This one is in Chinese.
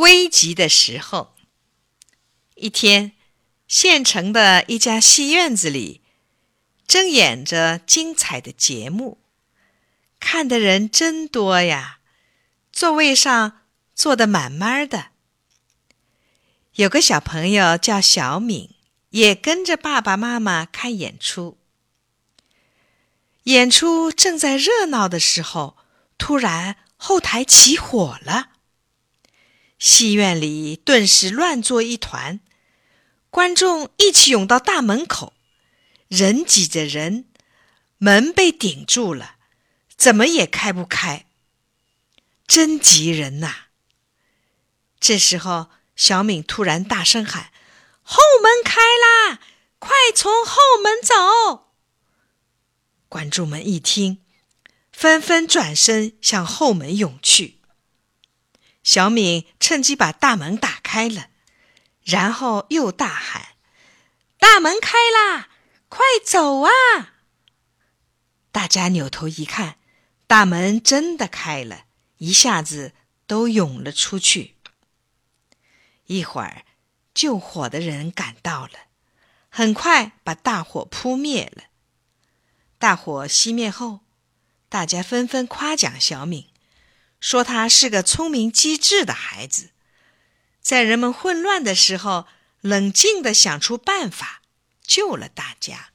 危急的时候，一天，县城的一家戏院子里正演着精彩的节目，看的人真多呀，座位上坐得满满的。有个小朋友叫小敏，也跟着爸爸妈妈看演出。演出正在热闹的时候，突然后台起火了。戏院里顿时乱作一团，观众一起涌到大门口，人挤着人，门被顶住了，怎么也开不开，真急人呐！这时候，小敏突然大声喊：“后门开啦，快从后门走！”观众们一听，纷纷转身向后门涌去。小敏趁机把大门打开了，然后又大喊：“大门开啦，快走啊！”大家扭头一看，大门真的开了，一下子都涌了出去。一会儿，救火的人赶到了，很快把大火扑灭了。大火熄灭后，大家纷纷夸奖小敏。说他是个聪明机智的孩子，在人们混乱的时候，冷静的想出办法，救了大家。